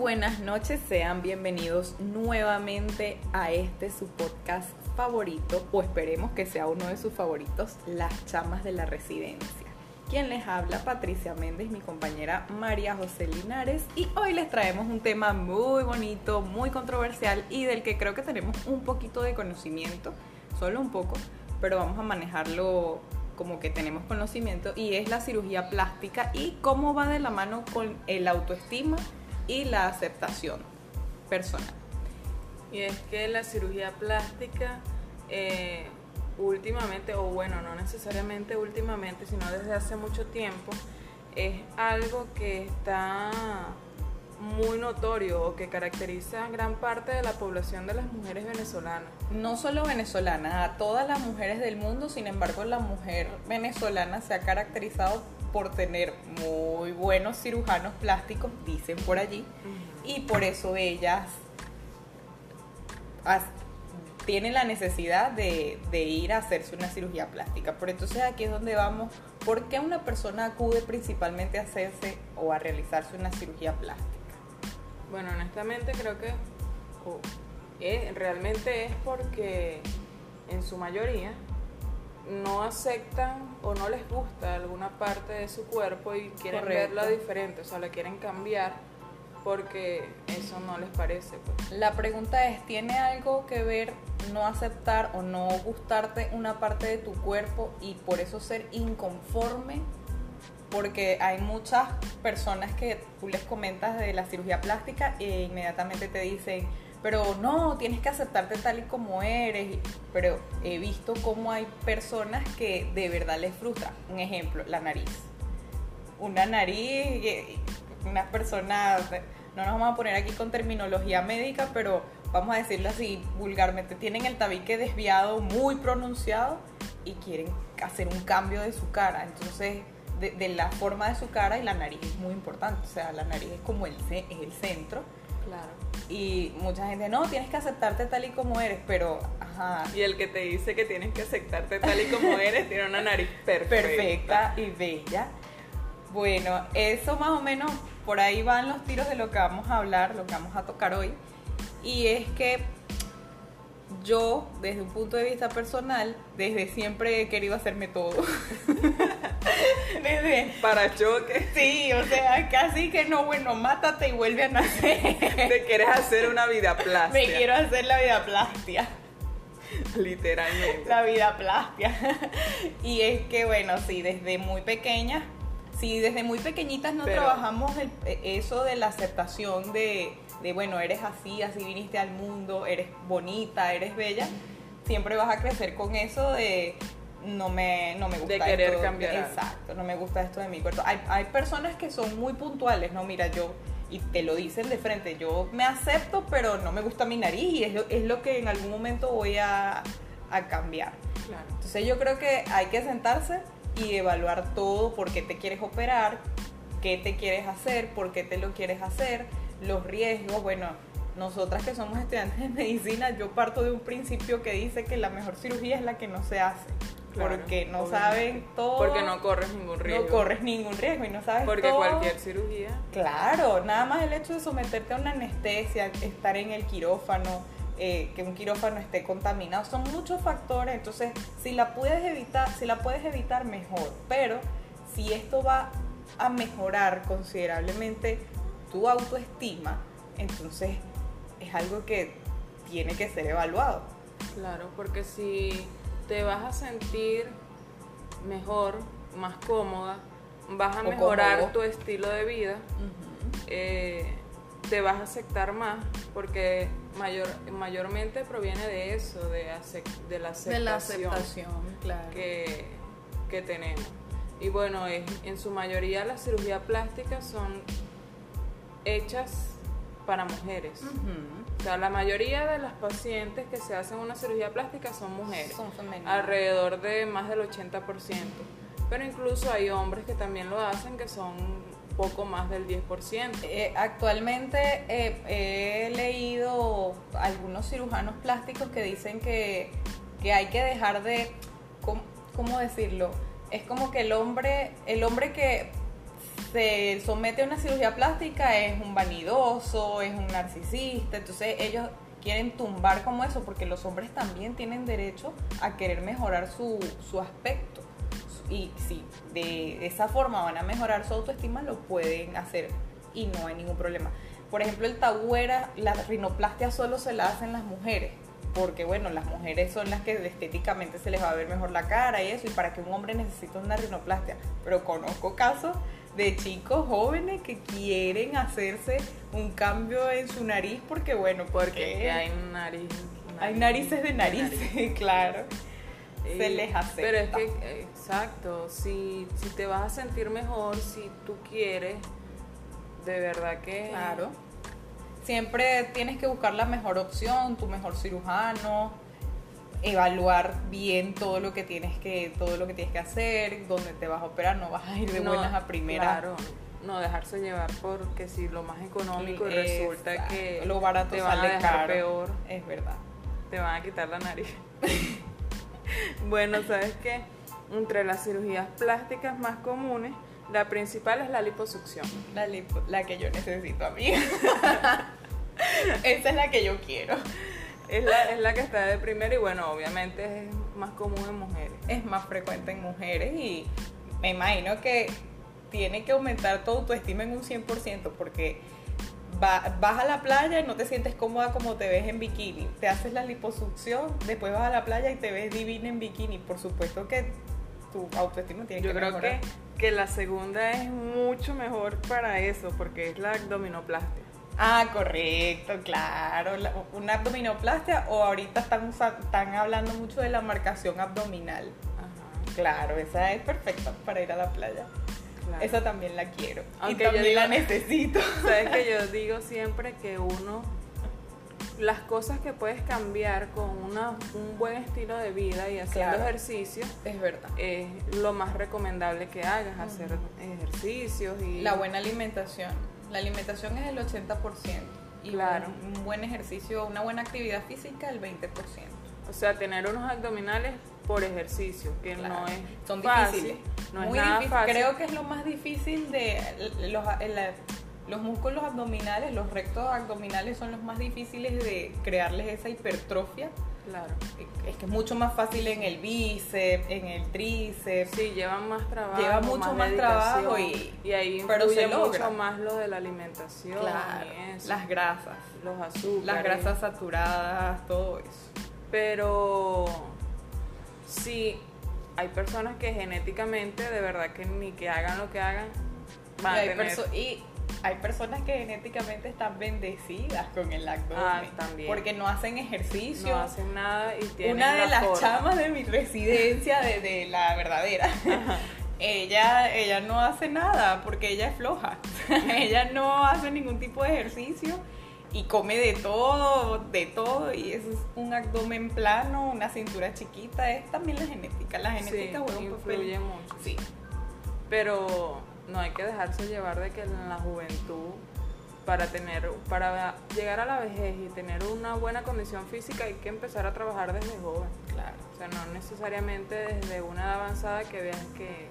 buenas noches, sean bienvenidos nuevamente a este su podcast favorito, o esperemos que sea uno de sus favoritos, Las Chamas de la Residencia. Quien les habla, Patricia Méndez, mi compañera María José Linares, y hoy les traemos un tema muy bonito, muy controversial y del que creo que tenemos un poquito de conocimiento, solo un poco, pero vamos a manejarlo como que tenemos conocimiento y es la cirugía plástica y cómo va de la mano con el autoestima y la aceptación personal. Y es que la cirugía plástica eh, últimamente, o bueno, no necesariamente últimamente, sino desde hace mucho tiempo, es algo que está muy notorio o que caracteriza a gran parte de la población de las mujeres venezolanas. No solo venezolanas, a todas las mujeres del mundo, sin embargo la mujer venezolana se ha caracterizado por tener muy buenos cirujanos plásticos, dicen por allí, y por eso ellas tienen la necesidad de, ir a hacerse una cirugía plástica. Por entonces aquí es donde vamos, ¿por qué una persona acude principalmente a hacerse o a realizarse una cirugía plástica? Bueno, honestamente creo que eh, realmente es porque en su mayoría no aceptan o no les gusta alguna parte de su cuerpo y quieren verla diferente, o sea, la quieren cambiar porque eso no les parece. Pues. La pregunta es, ¿tiene algo que ver no aceptar o no gustarte una parte de tu cuerpo y por eso ser inconforme? Porque hay muchas personas que tú les comentas de la cirugía plástica e inmediatamente te dicen, pero no, tienes que aceptarte tal y como eres. Pero he visto cómo hay personas que de verdad les frustra. Un ejemplo, la nariz. Una nariz, una persona, no nos vamos a poner aquí con terminología médica, pero vamos a decirlo así vulgarmente, tienen el tabique desviado muy pronunciado y quieren hacer un cambio de su cara. Entonces, de, la forma de su cara y la nariz es muy importante. O sea, la nariz es como el, es el centro Claro. Y mucha gente, no, tienes que aceptarte tal y como eres, pero, ajá. Y el que te dice que tienes que aceptarte tal y como eres tiene una nariz perfecta. Perfecta y bella. Bueno, eso más o menos, por ahí van los tiros de lo que vamos a hablar, lo que vamos a tocar hoy. Y es que yo, desde un punto de vista personal, desde siempre he querido hacerme todo. desde para choque. Sí, o sea, casi que no, bueno, mátate y vuelve a nacer. Te quieres hacer una vida plástica. Me quiero hacer la vida plástica. Literalmente. La vida plástica. Y es que, bueno, sí, desde muy pequeña, sí, desde muy pequeñitas no trabajamos eso de la aceptación de de bueno, eres así, así viniste al mundo, eres bonita, eres bella, siempre vas a crecer con eso de no me, no me gusta de querer cambiar. Exacto, no me gusta esto de mi cuerpo. Hay, hay personas que son muy puntuales, ¿no? Mira, yo, y te lo dicen de frente, yo me acepto, pero no me gusta mi nariz y es lo, es lo que en algún momento voy a, a cambiar. Claro. Entonces yo creo que hay que sentarse y evaluar todo, por qué te quieres operar, qué te quieres hacer, por qué te lo quieres hacer, los riesgos, bueno, nosotras que somos estudiantes de medicina, yo parto de un principio que dice que la mejor cirugía es la que no se hace. Porque no saben todo. Porque no corres ningún riesgo. No corres ningún riesgo y no sabes Porque cualquier cirugía. Claro, nada más el hecho de someterte a una anestesia, estar en el quirófano, eh, que un quirófano esté contaminado, son muchos factores. Entonces, si la puedes evitar, si la puedes evitar, mejor. Pero si esto va a mejorar considerablemente tu autoestima, entonces es algo que tiene que ser evaluado. Claro, porque si te vas a sentir mejor, más cómoda, vas a mejorar tu estilo de vida, eh, te vas a aceptar más, porque mayor, mayormente proviene de eso, de, de la aceptación, que, que tenemos. Y bueno, es, en su mayoría las cirugías plásticas son hechas para mujeres. O sea, la mayoría de las pacientes que se hacen una cirugía plástica son mujeres. Son alrededor de más del 80%. Pero incluso hay hombres que también lo hacen, que son poco más del 10%. Eh, actualmente eh, he leído algunos cirujanos plásticos que dicen que, que hay que dejar de, ¿cómo, ¿cómo, decirlo? Es como que el hombre, el hombre que se somete a una cirugía plástica es un vanidoso, es un narcisista, entonces ellos quieren tumbar como eso, porque los hombres también tienen derecho a querer mejorar su, su aspecto. Y si de esa forma van a mejorar su autoestima, lo pueden hacer y no hay ningún problema. Por ejemplo, el tabú era, la rinoplastia solo se la hacen las mujeres, porque bueno, las mujeres son las que estéticamente se les va a ver mejor la cara y eso, y para que un hombre necesite una rinoplastia. Pero conozco casos de chicos jóvenes que quieren hacerse un cambio en su nariz porque bueno, porque, hay nariz, hay narices de narices, claro. se les hace. Pero es que, exacto, si, si te vas a sentir mejor, si tú quieres, de verdad que... Claro. Siempre tienes que buscar la mejor opción, tu mejor cirujano, evaluar bien todo lo que tienes que todo lo que tienes que hacer, dónde te vas a operar, no vas a ir de buenas a primeras. Claro, no dejarse llevar porque si lo más económico y resulta que lo barato te van a dejar peor, es verdad. Te van a quitar la nariz. bueno, ¿sabes qué? Entre las cirugías plásticas más comunes, la principal es la liposucción. La, la que yo necesito a mí. Esa es la que yo quiero es la, es la que está de primero y bueno, obviamente es más común en mujeres. Es más frecuente en mujeres y me imagino que tiene que aumentar tu autoestima en un 100% porque vas a la playa y no te sientes cómoda como te ves en bikini. Te haces la liposucción, después vas a la playa y te ves divina en bikini. Por supuesto que tu autoestima tiene Yo que creo que, que la segunda es mucho mejor para eso porque es la abdominoplastia. Ah, correcto, claro. una abdominoplastia o ahorita están, están hablando mucho de la marcación abdominal. Ajá. Claro, esa es perfecta para ir a la playa. Esa también la quiero. Aunque y también la necesito. Sabes que yo digo siempre que uno, las cosas que puedes cambiar con una, un buen estilo de vida y haciendo ejercicio, es verdad. Es lo más recomendable que hagas, hacer ejercicios y... La buena alimentación la alimentación es el 80% y claro. un, buen ejercicio, una buena actividad física el 20%. O sea, tener unos abdominales por ejercicio, que no es son difíciles. No es nada Fácil. Creo que es lo más difícil de los, los músculos abdominales, los rectos abdominales son los más difíciles de crearles esa hipertrofia Claro. Es que es mucho más fácil en el bíceps, en el tríceps. Sí, llevan más trabajo. Lleva mucho más, trabajo y, y ahí pero se mucho más lo de la alimentación. las grasas. Los azúcares. Las grasas saturadas, todo eso. Pero sí, hay personas que genéticamente, de verdad que ni que hagan lo que hagan, van a tener... Y hay personas que genéticamente están bendecidas con el abdomen. Ah, también. Porque no hacen ejercicio. No hacen nada y tienen Una de las chamas de mi residencia, de, la verdadera, ella, ella no hace nada porque ella es floja. ella no hace ningún tipo de ejercicio y come de todo, de todo, y eso es un abdomen plano, una cintura chiquita, es también la genética. La genética juega un papel. mucho. Sí. Pero no hay que dejarse llevar de que en la juventud para tener para llegar a la vejez y tener una buena condición física hay que empezar a trabajar desde joven. Claro. O sea no necesariamente desde una edad avanzada que veas que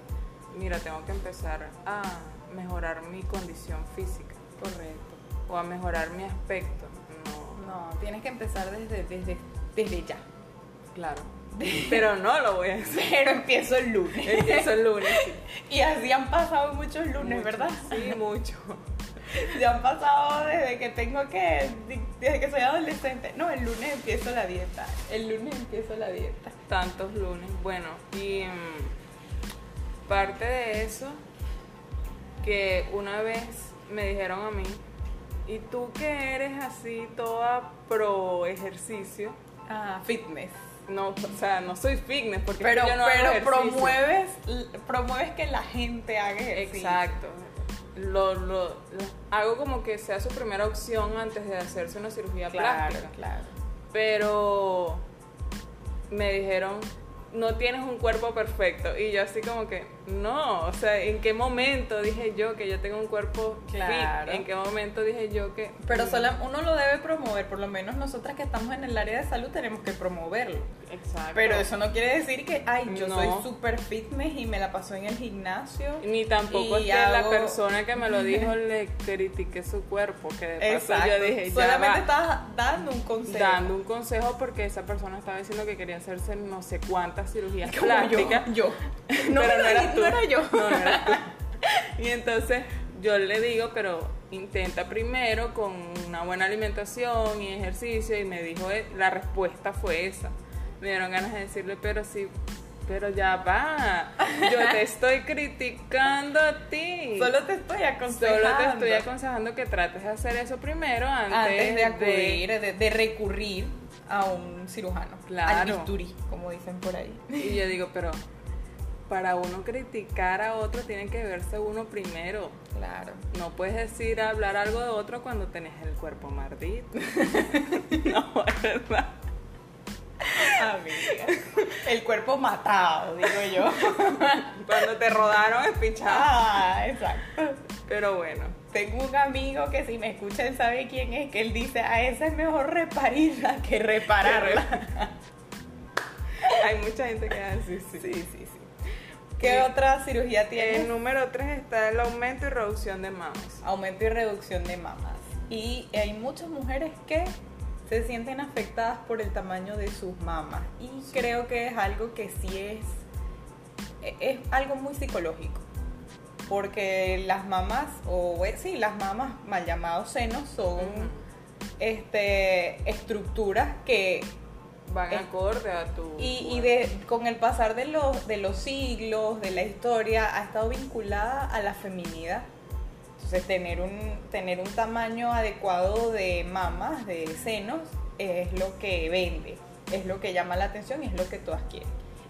mira tengo que empezar a mejorar mi condición física. Correcto. O a mejorar mi aspecto. No. No tienes que empezar desde desde desde ya. Claro pero no lo voy a hacer. Pero empiezo el lunes. Empiezo el lunes, Y así han pasado muchos lunes, ¿verdad? Sí, mucho. Ya han pasado desde que tengo que, desde que soy adolescente. No, el lunes empiezo la dieta. El lunes empiezo la dieta. Tantos lunes. Bueno, y mm, parte de eso, que una vez me dijeron a mí, ¿y tú que eres así toda pro ejercicio? Ah, fitness no, o sea, no soy fitness porque pero, yo no pero promueves, promueves que la gente haga ejercicio. Exacto. Lo, lo, hago como que sea su primera opción antes de hacerse una cirugía claro, plástica. Claro. Pero me dijeron, no tienes un cuerpo perfecto. Y yo así como que, no, o sea, ¿en qué momento dije yo que yo tengo un cuerpo claro. ¿En qué momento dije yo que... Pero solo uno lo debe promover, por lo menos nosotras que estamos en el área de salud tenemos que promoverlo. Exacto. Pero eso no quiere decir que, ay, yo soy súper fitness y me la pasó en el gimnasio. Ni tampoco es que la persona que me lo dijo le critiqué su cuerpo, que de paso yo dije, Solamente estaba dando un consejo. Dando un consejo porque esa persona estaba diciendo que quería hacerse no sé cuántas cirugías plásticas. Yo. No, pero no, era, tú. era yo. No, era tú. Y entonces yo le digo, pero intenta primero con una buena alimentación y ejercicio y me dijo, eh, la respuesta fue esa. Me dieron ganas de decirle, pero sí, pero ya va, yo te estoy criticando a ti. Solo te estoy aconsejando. Solo te estoy aconsejando que trates de hacer eso primero antes, de acudir, de, recurrir a un cirujano. Claro. Al bisturí, como dicen por ahí. Y yo digo, pero para uno criticar a otro tiene que verse uno primero. Claro. No puedes decir hablar algo de otro cuando tenés el cuerpo mardito. no, es verdad. Amiga. El cuerpo matado, digo yo. Cuando te rodaron es pichado. Ah, exacto. Pero bueno. Tengo un amigo que si me escucha él sabe quién es, que él dice, a esa es mejor reparirla que repararla. Hay mucha gente que hace sí. Sí, sí, sí. ¿Qué otra cirugía tiene? El número 3 está el aumento y reducción de mamas. Aumento y reducción de mamas. Y hay muchas mujeres que se sienten afectadas por el tamaño de sus mamas. Y creo que es algo que sí es, es algo muy psicológico. Porque las mamas, o sí, las mamas mal llamados senos son este, estructuras que van acorde a tu y, y de, con el pasar de los de los siglos de la historia ha estado vinculada a la feminidad. Entonces tener un tener un tamaño adecuado de mamas de senos es lo que vende es lo que llama la atención y es lo que todas quieren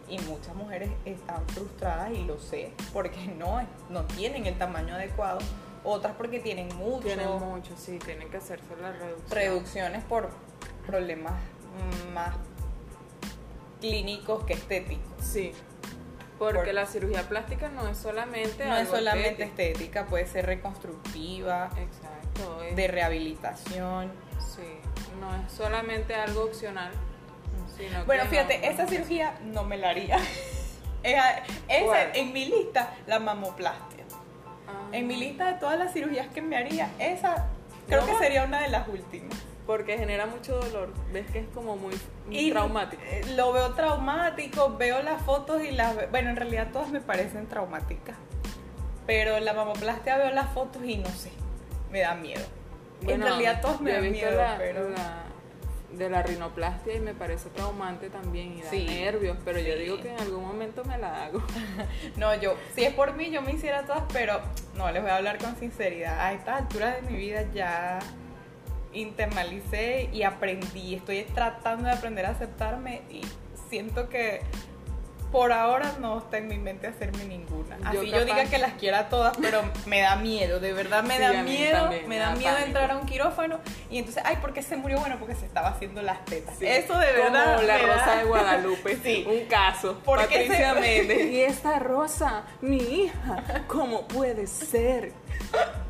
y muchas mujeres están frustradas y lo sé porque no no tienen el tamaño adecuado. Otras porque tienen mucho tienen mucho sí tienen que hacerse las reducciones reducciones por problemas más clínicos que estéticos. Sí. Porque la cirugía plástica no es solamente no es solamente estética, puede ser reconstructiva, exacto, de rehabilitación. Sí, no es solamente algo opcional. Sino bueno, fíjate, esa cirugía no me la haría. esa, en mi lista, la mamoplastia. Ah. En mi lista de todas las cirugías que me haría, esa creo que sería una de las últimas porque genera mucho dolor. Ves que es como muy, traumático. Eh, lo veo traumático, veo las fotos y las... Bueno, en realidad todas me parecen traumáticas. Pero la mamoplastia veo las fotos y no sé, me da miedo. en realidad todos me dan miedo, pero... de la rinoplastia y me parece traumante también y da nervios, pero yo digo que en algún momento me la hago. no, yo, si es por mí, yo me hiciera todas, pero no, les voy a hablar con sinceridad. A estas alturas de mi vida ya internalicé y aprendí. Estoy tratando de aprender a aceptarme y siento que por ahora no está en mi mente hacerme ninguna. Así yo, diga que las quiera todas, pero me da miedo, de verdad me da miedo, me da, miedo entrar a un quirófano y entonces, ay, ¿por qué se murió? Bueno, porque se estaba haciendo las tetas. Eso de verdad. Como la Rosa de Guadalupe, sí. un caso. Patricia Méndez. Y esta Rosa, mi hija, ¿cómo puede ser?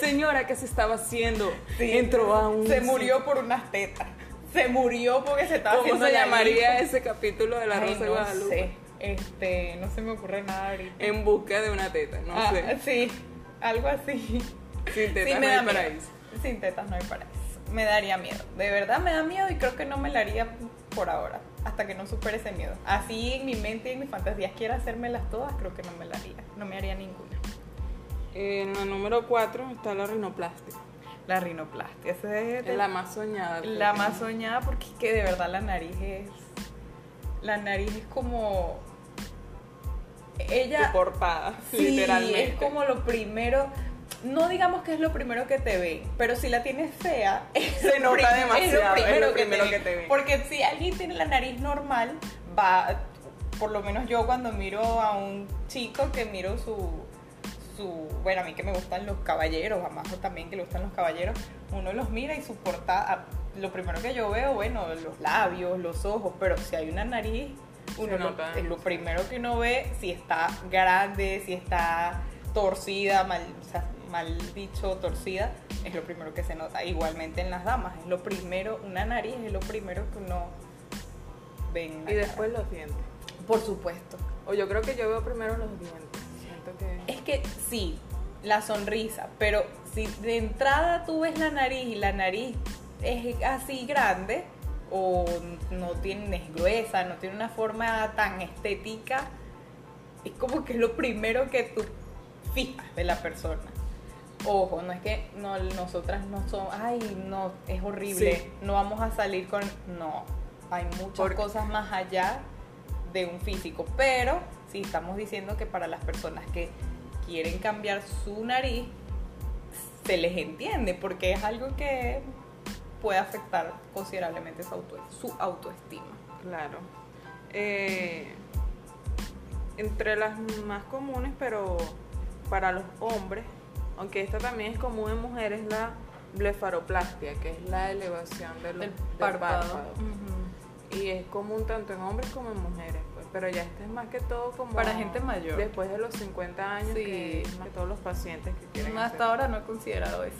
Señora, ¿qué se estaba haciendo? Entró a un. Se murió por unas tetas. Se murió porque se estaba ¿Cómo se llamaría ese capítulo de la Rosa de Guadalupe? Sé. Este, no se me ocurre nada ahorita. En busca de una teta, no ah, sé. Sí, algo así. Sin tetas no hay paraíso. Sin tetas no hay paraíso. Me daría miedo. De verdad me da miedo y creo que no me la haría por ahora. Hasta que no supere ese miedo. Así en mi mente y en mis fantasías quiera hacérmelas todas, creo que no me la haría. No me haría ninguna. En la número 4 está la rinoplastia. La rinoplastia, esa es, la más soñada. La más soñada porque es que de verdad la nariz es. La nariz es como. Ella. portada, sí, literalmente. Es como lo primero. No digamos que es lo primero que te ve, pero si la tienes fea, se nota demasiado. Es lo primero, que, te ve. Porque si alguien tiene la nariz normal, va. Por lo menos yo cuando miro a un chico que miro su su, bueno, a mí que me gustan los caballeros, a Majo también que le gustan los caballeros, uno los mira y su portada, lo primero que yo veo, bueno, los labios, los ojos, pero si hay una nariz uno lo, es lo primero que uno ve si está grande, si está torcida, mal, mal dicho, torcida, es lo primero que se nota. Igualmente en las damas, es lo primero, una nariz es lo primero que uno ve Y después los dientes. Por supuesto. O yo creo que yo veo primero los dientes. Que... Es que sí, la sonrisa, pero si de entrada tú ves la nariz y la nariz es así grande o no tiene, es gruesa, no tiene una forma tan estética, es como que es lo primero que tú fijas de la persona. Ojo, no es que no, nosotras no somos, ay, no, es horrible, no vamos a salir con, no, hay muchas cosas más allá de un físico, pero sí estamos diciendo que para las personas que quieren cambiar su nariz, se les entiende, porque es algo que puede afectar considerablemente su, autoestima. Claro. Eh, entre las más comunes, pero para los hombres, aunque esta también es común en mujeres, la blefaroplastia, que es la elevación del, del párpado. Y es común tanto en hombres como en mujeres pero ya este es más que todo como... Para gente mayor. Después de los 50 años, que es más que todos los pacientes que quieren Hasta ahora no he considerado eso.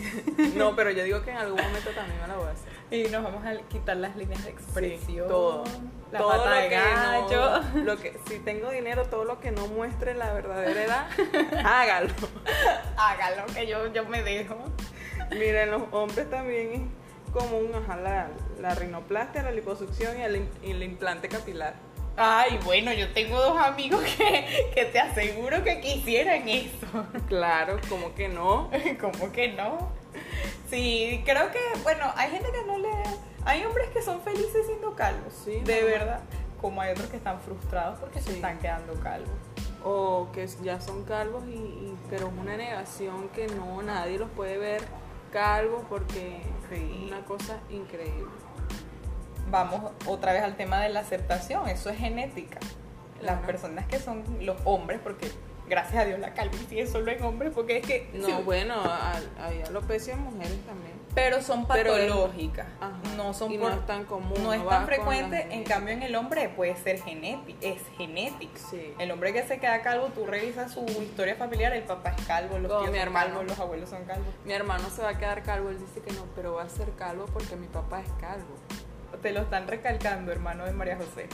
no, pero yo digo que en algún momento también me la voy a hacer. Y nos vamos a quitar las líneas de expresión. todo. La todo pata de gallo. lo que, si tengo dinero, todo lo que no muestre la verdadera edad, hágalo. hágalo, que yo, yo me dejo. Miren, los hombres también es común ajá, la, la rinoplastia, la liposucción y el, y el implante capilar. Ay, bueno, yo tengo dos amigos que, te aseguro que quisieran eso. Claro, ¿cómo que no? ¿Cómo que no? Sí, creo que, bueno, hay gente que no le... Hay hombres que son felices siendo calvos, sí, de verdad. Como hay otros que están frustrados porque se están quedando calvos. O que ya son calvos, y, pero es una negación que no, nadie los puede ver calvos porque es una cosa increíble vamos otra vez al tema de la aceptación, eso es genética. Las personas que son los hombres, porque gracias a Dios la calvicie es solo en hombres, porque es que... No, bueno, hay alopecia en mujeres también. Pero son patológicas, no son no es tan común. No es tan frecuente, en cambio en el hombre puede ser genético, es genético. El hombre que se queda calvo, tú revisas su historia familiar, el papá es calvo, los tíos mi son hermano, calvos, los abuelos son calvos. Mi hermano se va a quedar calvo, él dice que no, pero va a ser calvo porque mi papá es calvo te lo están recalcando, hermano de María José.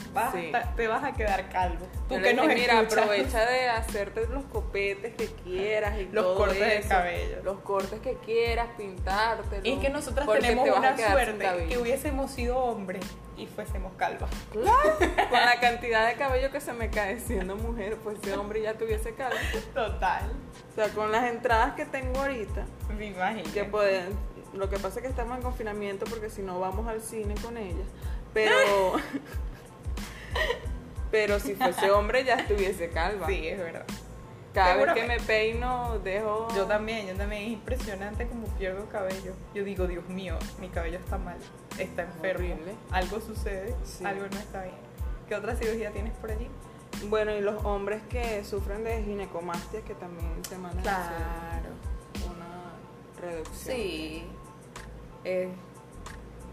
te vas a quedar calvo. Tú que nos mira, aprovecha de hacerte los copetes que quieras y los cortes de cabello. Los cortes que quieras, pintarte. Y es que nosotros tenemos una suerte que hubiésemos sido hombres y fuésemos calvas. Claro, con la cantidad de cabello que se me cae siendo mujer, pues ese hombre ya tuviese calvo. Total. O sea, con las entradas que tengo ahorita, me imagino. Que pueden lo que pasa es que estamos en confinamiento porque si no vamos al cine con ella. Pero. pero si fuese hombre ya estuviese calva. Sí, es verdad. Cada vez que me peino, dejo. Yo también, yo también. Es impresionante como pierdo cabello. Yo digo, Dios mío, mi cabello está mal. Está enfermo. Algo sucede, algo no está bien. ¿Qué otra cirugía tienes por allí? Bueno, y los hombres que sufren de ginecomastia que también se mandan claro. una reducción. Sí, es,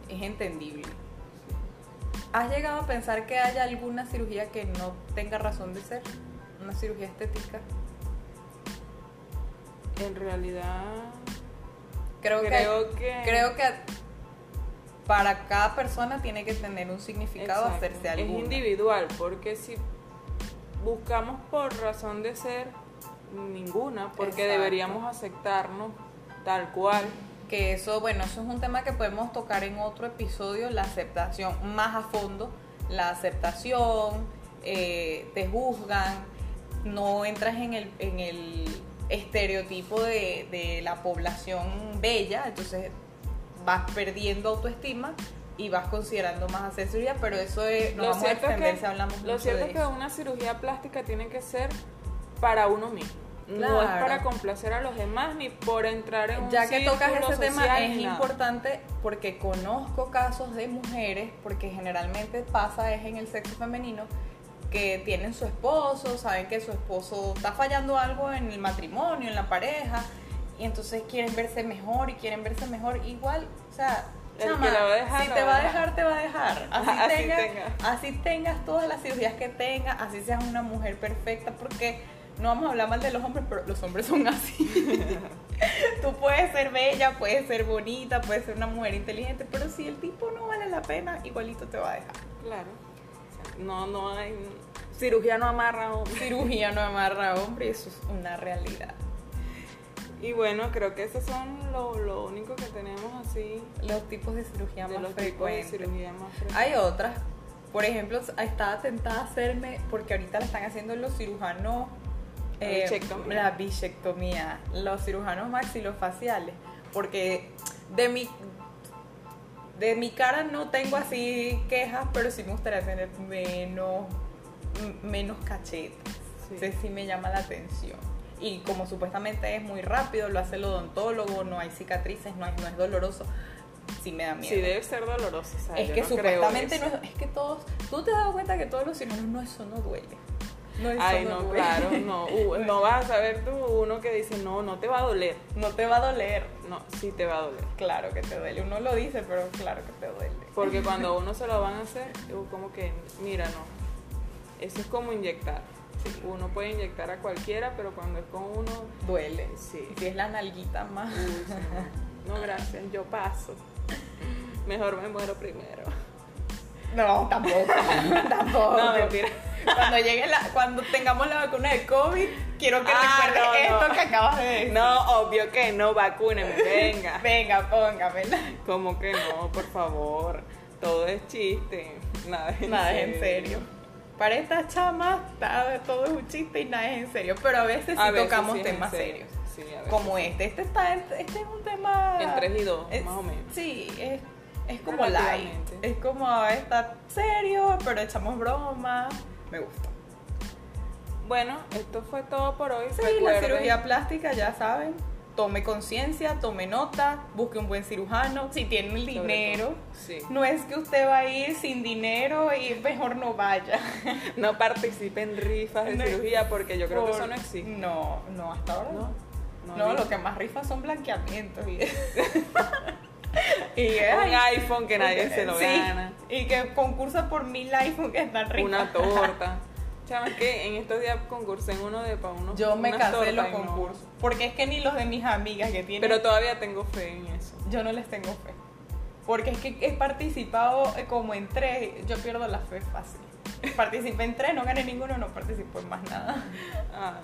entendible. ¿Has llegado a pensar que haya alguna cirugía que no tenga razón de ser? ¿Una cirugía estética? En realidad... Creo, que, Creo que para cada persona tiene que tener un significado hacerse algo. Es individual, porque si buscamos por razón de ser, ninguna, porque deberíamos aceptarnos tal cual que eso, bueno, eso es un tema que podemos tocar en otro episodio, la aceptación más a fondo, la aceptación, eh, te juzgan, no entras en el, en el estereotipo de, la población bella, entonces vas perdiendo autoestima y vas considerando más hacer cirugía, pero eso es, no vamos a extender si hablamos Lo cierto es que una cirugía plástica tiene que ser para uno mismo. No es para complacer a los demás ni por entrar en ya que tocas ese tema es importante porque conozco casos de mujeres porque generalmente pasa es en el sexo femenino que tienen su esposo saben que su esposo está fallando algo en el matrimonio en la pareja y entonces quieren verse mejor y quieren verse mejor igual o sea El que la va a dejar, si te va a a dejar, te va a dejar. Así, Así tengas, tenga. así tengas todas las cirugías que tengas, así seas una mujer perfecta, porque no vamos a hablar mal de los hombres, pero los hombres son así. Tú puedes ser bella, puedes ser bonita, puedes ser una mujer inteligente, pero si el tipo no vale la pena, igualito te va a dejar. Claro. No, no hay. Cirugía no amarra hombre. Cirugía no amarra a hombre, eso es una realidad. Y bueno, creo que esos son lo, lo único que tenemos así Los tipos de cirugía de más los tipos de cirugía más frecuentes. Hay otras. Por ejemplo, estaba tentada a hacerme, porque ahorita la están haciendo los cirujanos. La eh, la bichectomía. Los cirujanos maxilofaciales. Porque de mi. De mi cara no tengo así quejas, pero sí me gustaría tener menos, menos cachetes. Sí. Ese sí me llama la atención. Y como supuestamente es muy rápido, lo hace el odontólogo, no hay cicatrices, no, hay- no es doloroso, sí me da miedo. Sí, debe ser doloroso. o sea, Es que no supuestamente no es, es que todos, tú te has dado cuenta que todos los cirujanos no eso no duele. No, Ay, no, duele. claro, no. Uh, no vas a saber tú uno que dice, no, no te va a doler. No te va a doler. No, sí te va a doler. Claro que te duele. Uno lo dice, pero claro que te duele. Porque cuando uno se lo van a hacer, como que, mira, no. Eso es como inyectar. Uno puede inyectar a cualquiera, pero cuando es con uno, Duele. Sí. Si es la nalguita más. uy, sí, no. No, gracias, yo paso. Mejor me muero primero. No, tampoco. tampoco. No, mentira. Cuando llegue la, cuando tengamos la vacuna de COVID, quiero que Ah, recuerdes no, esto no. que acabas de decir. No, obvio que no, vacúneme, venga. Venga, póngamela. Como que no, por favor. Todo es chiste. Nada es en Nada serio. es en serio. Para estas chamas, todo es un chiste y nada es en serio. Pero a veces sí A veces tocamos sí en temas serio. serios. Sí, Como este. Este, está, en- este es un tema. En 3 y 2, es- más o menos. Sí, es, es como light. Es como está serio, pero echamos broma. Me gusta. Bueno, esto fue todo por hoy. Sí, la cirugía plástica, ya saben. Tome conciencia, tome nota, busque un buen cirujano. Si tiene el dinero. Sí. No es que usted va a ir sin dinero y mejor no vaya. No participe en rifas de No, cirugía porque yo creo que eso no existe. No, no, hasta ahora no. No, No, lo que más rifas son blanqueamientos y, y Un ay, iPhone que nadie se lo sí, gana. Y que concursa por mil iPhones que están ricos. Una torta. Chama, es que en estos días concursé en uno de pa' unos. Yo me tortas los no. concursos. Porque es que ni los de mis amigas que tienen. Pero todavía tengo fe en eso. yo no les tengo fe. Porque es que he participado eh, como en tres. Yo pierdo la fe fácil. Participé en tres, no gané ninguno, no participo en más nada. Ah.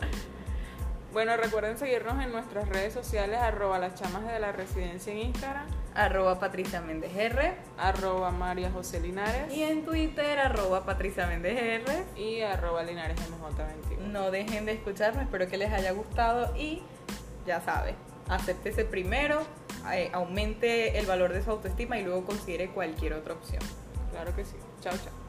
Bueno, recuerden seguirnos en nuestras redes sociales, arroba las chamas de la residencia en Instagram, Arroba Patricia Méndez R. arroba María José Linares Y en Twitter, arroba Patricia Méndez R. y arroba Linares MJ21. No dejen de escucharme, espero que les haya gustado y ya sabe, acéptese primero, eh, aumente el valor de su autoestima y luego considere cualquier otra opción. Claro que sí. Chao, chao.